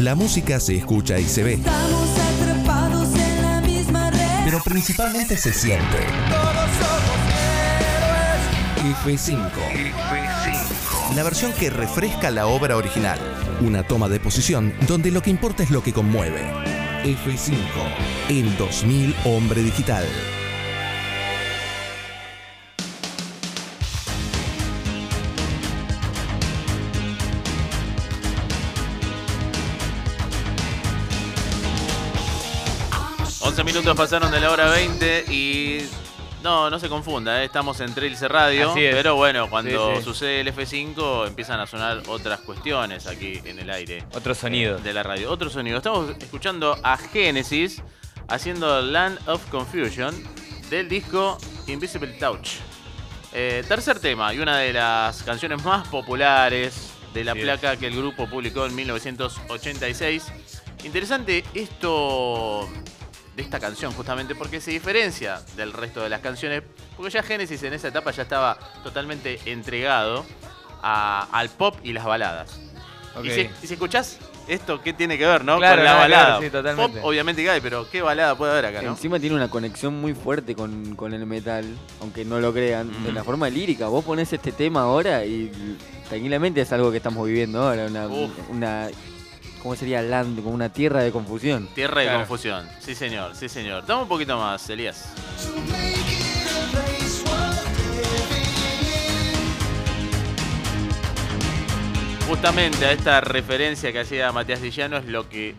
La música se escucha y se ve, Estamos atrapados en la misma red. pero principalmente se siente. F5. La versión que refresca la obra original. Una toma de posición donde lo que importa es lo que conmueve. F5. El 2000 Hombre Digital. Minutos pasaron de la hora 20 y. No, no se confunda, ¿eh? estamos en Trilce Radio. Pero bueno, cuando Sí, sí. sucede el F5 empiezan a sonar otras cuestiones aquí en el aire Otro sonido. de la radio. Otro sonido. Estamos escuchando a Genesis haciendo Land of Confusion del disco Invisible Touch. Eh, tercer tema y una de las canciones más populares de la placa que el grupo publicó en 1986. Interesante esto de esta canción justamente porque se diferencia del resto de las canciones, porque ya Genesis en esa etapa ya estaba totalmente entregado a- al pop y las baladas. Y, si, y si escuchás esto, ¿qué tiene que ver, no? Claro, Con la balada. sí, totalmente. Pop, obviamente que hay, pero ¿qué balada puede haber acá, no? Encima tiene una conexión muy fuerte con, con el metal, aunque no lo crean, de la forma lírica. Vos pones este tema ahora y tranquilamente es algo que estamos viviendo ahora, una, Uf. una ¿cómo sería? Land, como una tierra de confusión. Tierra de Claro. confusión. Sí, señor, sí, señor. Dame un poquito más, Elías. Justamente a esta referencia que hacía Matías Villano es lo que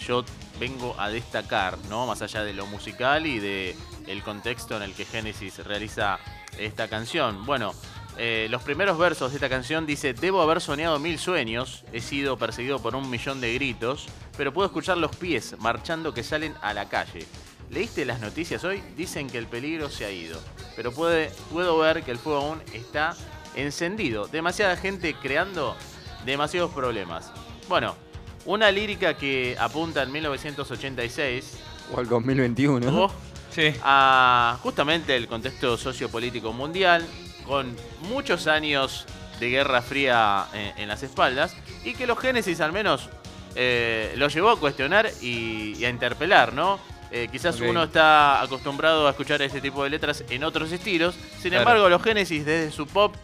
yo vengo a destacar, ¿no? Más allá de lo musical y de el contexto en el que Genesis realiza esta canción. Bueno, eh, los primeros versos de esta canción dice, debo haber soñado mil sueños, he sido perseguido por un millón de gritos, pero puedo escuchar los pies marchando que salen a la calle. ¿Leíste las noticias hoy? Dicen que el peligro se ha ido, pero puede, puedo ver que el fuego aún está encendido. Demasiada gente creando demasiados problemas. Bueno, una lírica que apunta en 1986 O al 2021. oh, Sí. a justamente el contexto sociopolítico mundial, con muchos años de Guerra Fría en, en las espaldas, y que los Génesis al menos eh, lo llevó a cuestionar y, y a interpelar, ¿no? Eh, quizás uno está acostumbrado a escuchar este tipo de letras en otros estilos, sin Claro. embargo los Génesis desde su pop,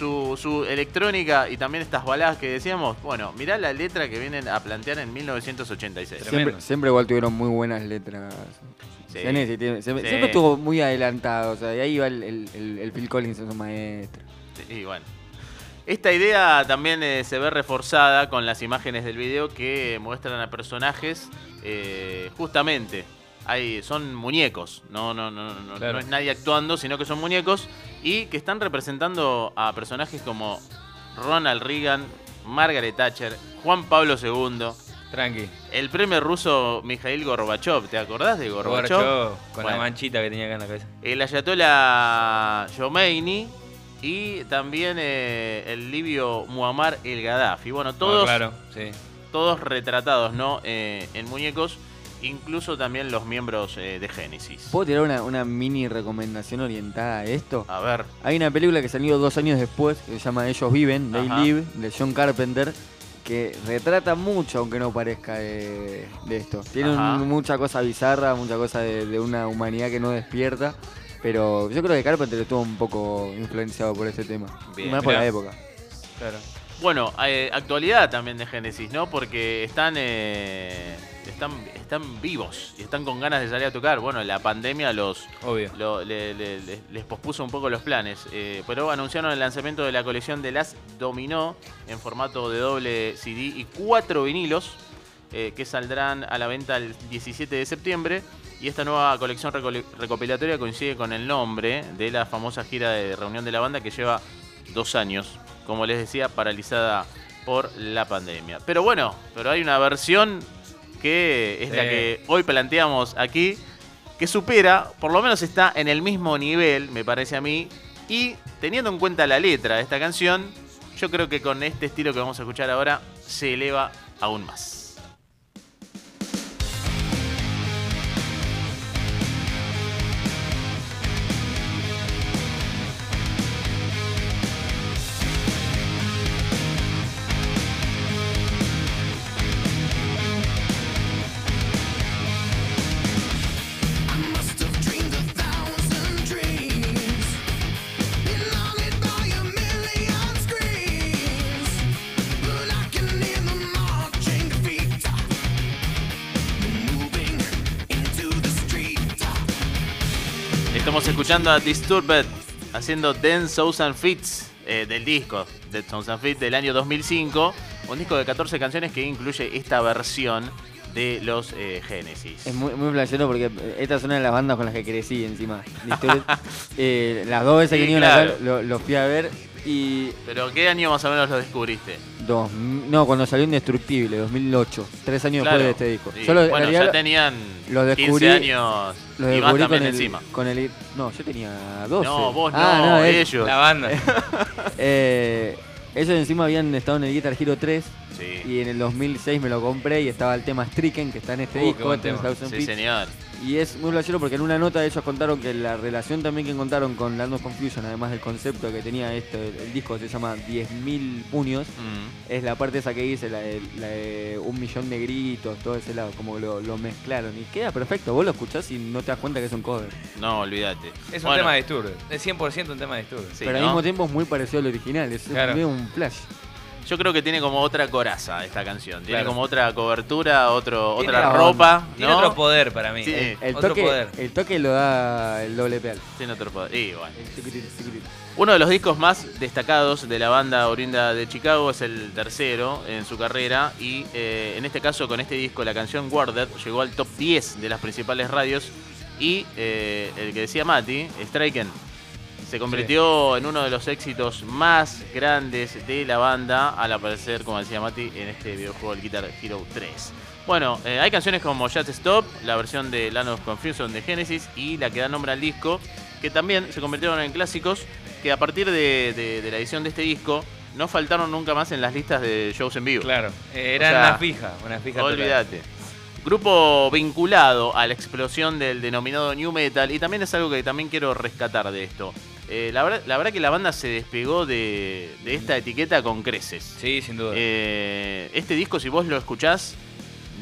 su, su electrónica y también estas baladas que decíamos, bueno, mirá la letra que vienen a plantear en 1986. Tremendo. Siempre, siempre igual tuvieron muy buenas letras. Sí. Siempre, Sí. siempre estuvo muy adelantado, o sea, y ahí va el, el- el- el Phil Collins en su maestro. Y bueno. Esta idea también eh, se ve reforzada con las imágenes del video que muestran a personajes eh, justamente. Hay, son muñecos, no, no, no, no, Claro. no es nadie actuando, sino que son muñecos y que están representando a personajes como Ronald Reagan, Margaret Thatcher, Juan Pablo II, Tranqui. el premio ruso Mikhail Gorbachev. ¿Te acordás de Gorbachev? Gorbachev, con Bueno. la manchita que tenía acá en la cabeza. El Ayatollah Khomeini y también eh, el libio Muammar el Gaddafi. Bueno, todos, Ah, claro, sí. todos retratados ¿no? Eh, en muñecos, incluso también los miembros eh, de Génesis. ¿Puedo tirar una, una mini recomendación orientada a esto? A ver, Hay una película que salió dos años después que se llama Ellos Viven, They Ajá. Live, de John Carpenter, que retrata mucho, aunque no parezca de, de esto. Tiene un- mucha cosa bizarra, mucha cosa de, de una humanidad que no despierta, pero yo creo que Carpenter estuvo un poco influenciado por este tema. Bien. Y más por la época. Claro. bueno, eh, actualidad también de Génesis, ¿no? Porque están, eh, están, están vivos y están con ganas de salir a tocar. Bueno, la pandemia los, Obvio. lo- le- le- le- les pospuso un poco los planes. eh, pero anunciaron el lanzamiento de la colección de las Dominó en formato de doble CD y cuatro vinilos eh, que saldrán a la venta el 17 de septiembre. Y esta nueva colección recopilatoria coincide con el nombre de la famosa gira de reunión de la banda que lleva dos años, como les decía, paralizada por la pandemia. Pero bueno, pero hay una versión que es la que hoy planteamos aquí que supera, por lo menos está en el mismo nivel, me parece a mí, y teniendo en cuenta la letra de esta canción, yo creo que con este estilo que vamos a escuchar ahora se eleva aún más. Escuchando a Disturbed haciendo Dance Souls and Fits eh, del disco Dead Sounds and Fits del año 2005. Un disco de 14 canciones que incluye esta versión de los eh, Genesis. Es muy, muy flashero porque esta es una de las bandas con las que crecí encima. Eh, las dos veces Sí, que claro. acá lo, lo fui a ver y... Pero ¿qué año más o menos lo descubriste? Dos, no, cuando salió Indestructible, 2008. Tres años Claro. después de este disco. Y, Yo en bueno, realidad ya tenían lo 15 descubrí- años lo y más también con el, encima. con el... No, yo tenía 12. No, vos Ah, no, él. ellos. La banda. Eh, ellos encima habían estado en el Guitar Hero 3 Sí, y en el 2006 me lo compré y estaba el tema Stricken que está en este Uh, qué disco, buen Ten tema. Thousand sí, señor. Y es muy flashero porque en una nota ellos contaron que la relación también que encontraron con Land of Confusion, además del concepto que tenía este, el disco que se llama 10.000 puños, Mm. es la parte esa que dice, la de, la de un millón de gritos, todo ese lado, como lo, lo mezclaron. Y queda perfecto, vos lo escuchás y no te das cuenta que es un cover. No, olvídate. Es un Bueno, tema de Disturbed. Es 100% un tema de Disturbed. Sí, Pero al mismo tiempo es muy parecido al original, es Claro. medio un flash. Yo creo que tiene como otra coraza esta canción. Tiene Claro. como otra cobertura, otro, Tiene otra la ropa. Tiene ¿no? otro poder para mí. Sí. Eh, El otro toque, poder. el toque lo da el doble pedal. Tiene otro poder. Y bueno. El tiquirit, tiquirit. Uno de los discos más destacados de la banda oriunda de Chicago es el tercero en su carrera y eh, en este caso con este disco la canción Worded llegó al top 10 de las principales radios y eh, el que decía Mati, Striken, se convirtió en uno de los éxitos más grandes de la banda al aparecer, como decía Mati, en este videojuego el Guitar Hero 3. Bueno, eh, hay canciones como Just Stop, la versión de Land of Confusion de Genesis y la que da nombre al disco, que también se convirtieron en clásicos, que a partir de, de- de la edición de este disco no faltaron nunca más en las listas de shows en vivo. Claro. Eh, Era O sea, una fija. Una fija. Olvídate. Grupo vinculado a la explosión del denominado New Metal y también es algo que también quiero rescatar de esto. Eh, la, verdad, la verdad que la banda se despegó de, de esta etiqueta con creces. Sí, sin duda. Eh, este disco, si vos lo escuchás,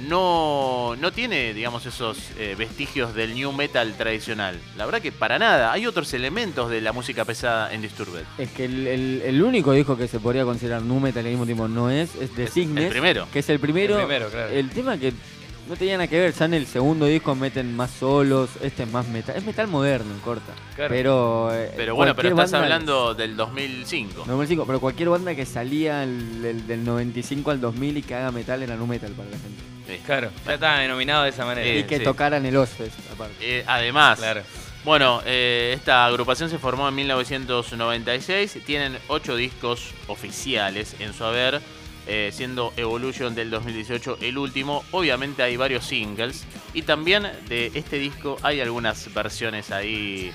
no, no tiene, digamos, esos eh, vestigios del new metal tradicional. La verdad que para nada. Hay otros elementos de la música pesada en Disturbed. Es que el, el- el único disco que se podría considerar nu metal al mismo tiempo no es, es de Es Signes. el primero. Que es el primero. El primero, claro. El tema que no tenía nada que ver, ya en el segundo disco meten más solos, este es más metal. Es metal moderno, en corta. Claro. Pero. eh, Pero bueno, pero estás banda- hablando del 2005. 95, pero cualquier banda que salía el- el- del 95 al 2000 y que haga metal era nu metal para la gente. Sí. Claro. Ya estaba denominado de esa manera. Eh, y que sí. tocaran el Ozfest, aparte. Eh, además, Claro. Bueno, eh, esta agrupación se formó en 1996, tienen ocho discos oficiales en su haber, eh, siendo Evolution del 2018 el último. Obviamente hay varios singles y también de este disco hay algunas versiones ahí,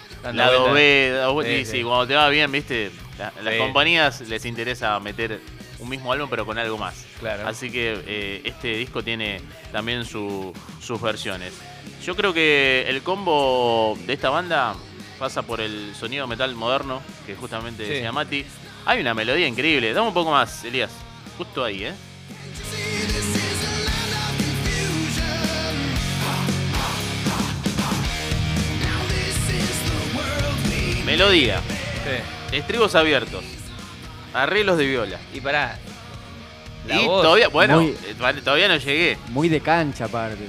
B, Sí, y sí, sí. cuando te va bien, viste, La- las Sí. compañías les interesa meter un mismo álbum pero con algo más. Claro. Así que eh, este disco tiene también su- sus versiones. Yo creo que el combo de esta banda pasa por el sonido metal moderno, que justamente Sí. decía Mati. Hay una melodía increíble. Dame un poco más, Elías. Justo ahí, ¿eh? Melodía, Sí. estribos abiertos, arreglos de viola. Y pará. La y voz. todavía, bueno, muy- eh, todavía no llegué. Muy de cancha, aparte.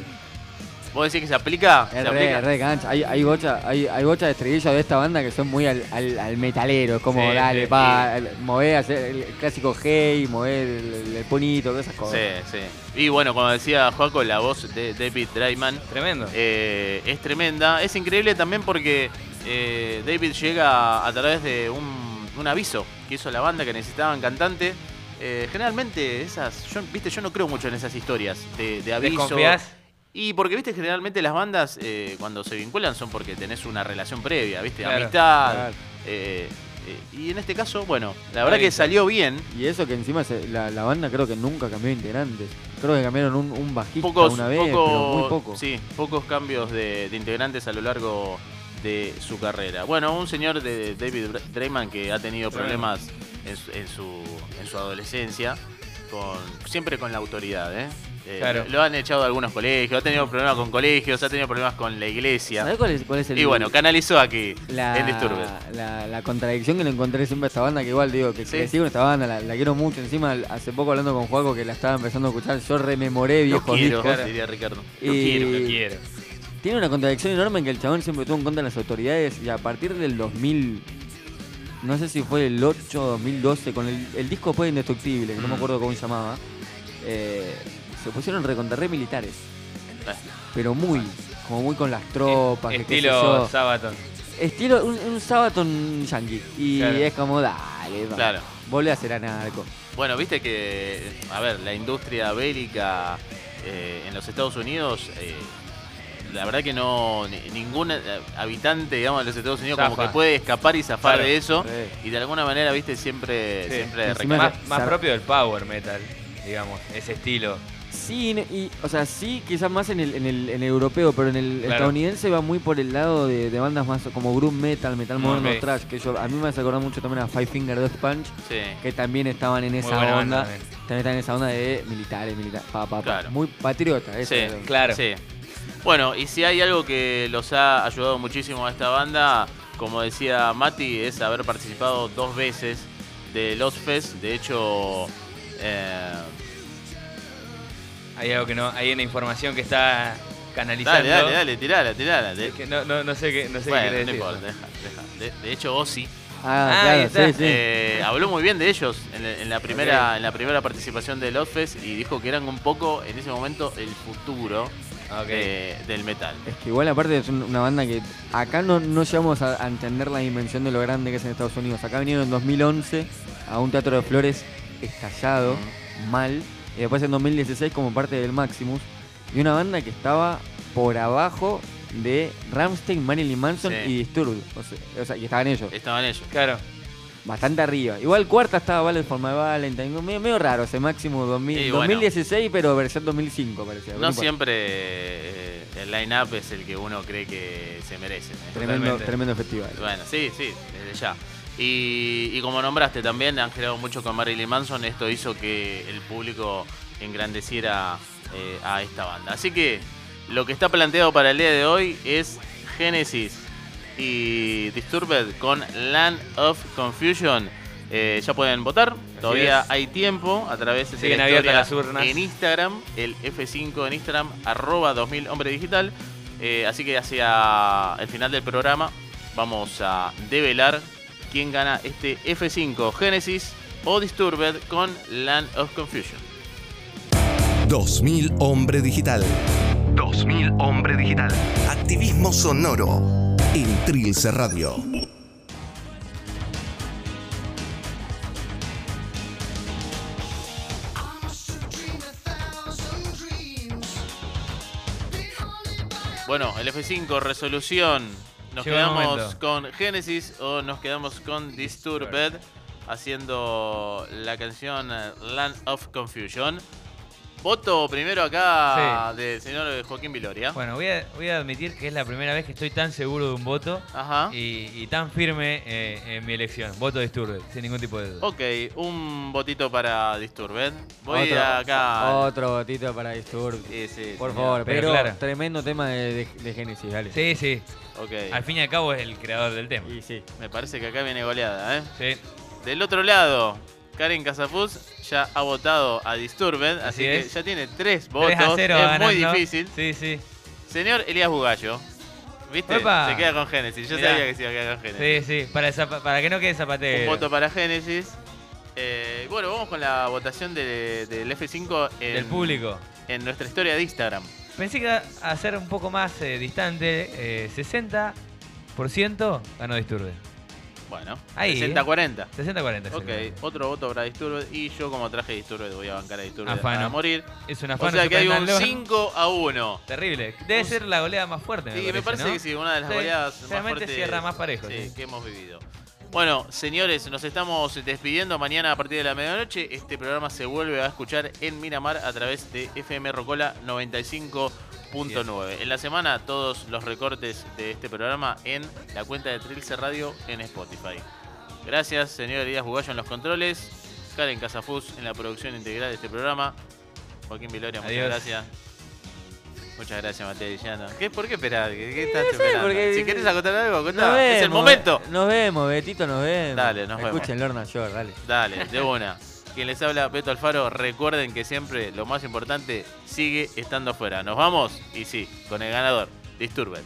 ¿Vos decís que se aplica? Es ¿Se re, aplica? re de cancha. Hay, hay bocha, hay, hay bocha de estribillos de esta banda que son muy al, al, al metalero. Es como, Sí, dale, sí, pa, mover, hacer el clásico hey, mover el, el, el ponito, todas esas cosas. Sí, sí. Y bueno, como decía Joaco, la voz de David Drayman Tremendo. eh, es tremenda. Es increíble también porque eh, David llega a través de un, un aviso que hizo la banda que necesitaban cantante. Eh, generalmente esas, yo, viste, yo no creo mucho en esas historias de, de aviso. ¿Desconfías? Y porque, viste, generalmente las bandas eh, cuando se vinculan son porque tenés una relación previa, viste, Claro, amistad. claro. eh, eh, y en este caso, bueno, la verdad que salió bien. Y eso que encima se- la, la banda creo que nunca cambió de integrantes. Creo que cambiaron un, un bajista pocos, una vez, poco- pero muy poco. Sí, pocos cambios de, de integrantes a lo largo de su carrera. Bueno, un señor de David Dra- Drayman que ha tenido problemas en su, en su, en su adolescencia, con, siempre con la autoridad, ¿eh? Eh, Claro. Lo han echado de algunos colegios, ha tenido problemas con colegios, ha tenido problemas con la iglesia. ¿Sabés cuál es, cuál es el, Y bueno, canalizó aquí la, en Disturbed. la, la contradicción que le encontré siempre a esta banda, que igual digo, que Sí. crecí con esta banda, la, la quiero mucho. Encima, hace poco hablando con Juaco, que la estaba empezando a escuchar, yo rememoré Lo viejos quiero, discos. diría Ricardo. Y- Lo quiero. Lo quiero. tiene una contradicción enorme en que el chabón siempre estuvo en contra de las autoridades y a partir del 2000, no sé si fue el 8 o 2012, con el, el disco después de Indestructible, que no me Mm. acuerdo cómo se llamaba, eh, se pusieron recontra re militares, Eh, pero muy, como muy con las tropas, que Estilo. Sabaton. Estilo, un, un Sabaton yankee. Y Claro. es como, dale, va, Claro. volvé a ser anarco. Bueno, viste que, a ver, la industria bélica eh, en los Estados Unidos, eh, la verdad que no, ni- ningún eh, habitante, digamos, de los Estados Unidos como que puede escapar y zafar Claro. de eso. Sí. Y de alguna manera, viste, siempre, Sí. siempre Más, más propio del power metal, digamos, ese estilo. Sí, y, o sea, sí, quizás más en el, en el, en el europeo, pero en el Claro. estadounidense va muy por el lado de, de bandas más como groove metal, metal moderno, Ok. trash, que yo, a mí me hace acordar mucho también a Five Finger Death Punch, Sí. que también estaban en esa onda, también. también. están en esa onda de militares, militares, pa, pa, pa. Claro. muy patriota, eso Sí. Claro. Sí. Bueno, y si hay algo que los ha ayudado muchísimo a esta banda, como decía Mati, es haber participado dos veces de Los Fest. De hecho, eh, Hay algo que no, hay una información que está canalizando. dale, dale, dale, tirala, tirala. De, Es que no, no, no sé qué, no sé qué bueno, quiere no decir. importa, deja, deja. De, de hecho, Ozzy Ah, Ah, claro, ahí está. sí, sí. eh, habló muy bien de ellos en, la- en la primera, en la primera participación de Los Fest y dijo que eran un poco, en ese momento, el futuro de- del metal. Es que igual aparte es un- una banda que acá no, no llegamos a, a entender la dimensión de lo grande que es en Estados Unidos. Acá vinieron en 2011 a un teatro de flores estallado, mal, y después en 2016 como parte del Maximus. Y una banda que estaba por abajo de Ramstein, Marilyn Manson Sí. y Disturbed. O sea, o sea, y estaban ellos, Estaban ellos. Claro. bastante arriba. Igual cuarta estaba Ballet for My Valentine, medio, medio raro ese Maximus 2000, Y bueno. 2016, pero versión 2005 parecía. No siempre eh, el line-up es el que uno cree que se merece. ¿eh? Tremendo, Totalmente. tremendo festival. Bueno, sí, sí, desde ya. Y, y como nombraste también, han generado mucho con Marilyn Manson, esto hizo que el público engrandeciera eh, a esta banda. Así que lo que está planteado para el día de hoy es Genesis y Disturbed con Land of Confusion. Eh, ya pueden votar, todavía es. hay tiempo a través de Siguen las urnas. en Instagram, el F5 en Instagram, arroba 2000 hombre digital. Eh, así que hacia el final del programa vamos a develar quién gana este F5, Genesis o Disturbed con Land of Confusion. 2000 Hombre Digital. 2000 Hombre Digital. Activismo sonoro en Trilce Radio. Bueno, el F5, resolución. Nos Llegó quedamos con Genesis o nos quedamos con Disturbed haciendo la canción eh, Land of Confusion. Voto primero acá del señor Joaquín Viloria. Bueno, voy a, voy a admitir que es la primera vez que estoy tan seguro de un voto Ajá. y, y tan firme eh, en mi elección. Voto Disturbed, sin ningún tipo de duda. Ok, un votito para Disturbed. Voy otro, acá. Otro botito para Disturbed. Sí, sí, Por señor. favor, Pero pero, claro. tremendo tema de, de, de Genesis, dale. Sí, sí. Al fin y al cabo es el creador del tema. Y sí. Me parece que acá viene goleada, ¿eh? Sí. Del otro lado, Karen Casapuz ya ha votado a Disturbed, así, Así que es. ya tiene tres votos. 3 a 0 es ganando. muy difícil. Sí, sí. Señor Elías Bugallo, ¿viste? Se queda con Génesis. Yo Mirá. sabía que se iba a quedar con Génesis. Sí, sí. Para, que no quede Un zapatero. voto para Génesis. Eh, bueno, vamos con la votación de- del F5 en, del público. en nuestra historia de Instagram. Pensé que iba a ser un poco más eh, distante. eh, 60% ganó Disturbed. Bueno, Ahí, 60-40. 60-40. Ok, otro voto para Disturbed y yo como traje Disturbed voy a bancar a Disturbed Afano. a morir. Es una O fan sea que hay un 5 a 1. Terrible. Debe Un- ser la goleada más fuerte. Sí, me parece ¿no? que sí, una de las Sí, goleadas más fuertes cierra más parejo, sí, sí. que hemos vivido. Bueno, señores, nos estamos despidiendo mañana a partir de la medianoche. Este programa se vuelve a escuchar en Miramar a través de FM Rocola 95.9. En la semana, todos los recortes de este programa en la cuenta de Trilce Radio en Spotify. Gracias, señor Elías Bugallo en los controles. Karen Casafuz en la producción integral de este programa. Joaquín Viloria, muchas Adiós. gracias. Muchas gracias, Matías Villano. ¿Qué, ¿Por qué esperar? ¿Qué, qué estás esperando? porque- Si querés acotar algo, acotá. Es el momento. Nos vemos, Betito, nos vemos. Dale, nos vemos. Escuchen Lorna Shore, dale. Dale, de una. Quien les habla, Beto Alfaro, recuerden que siempre lo más importante sigue estando afuera. ¿Nos vamos? Y sí, con el ganador. Disturbed.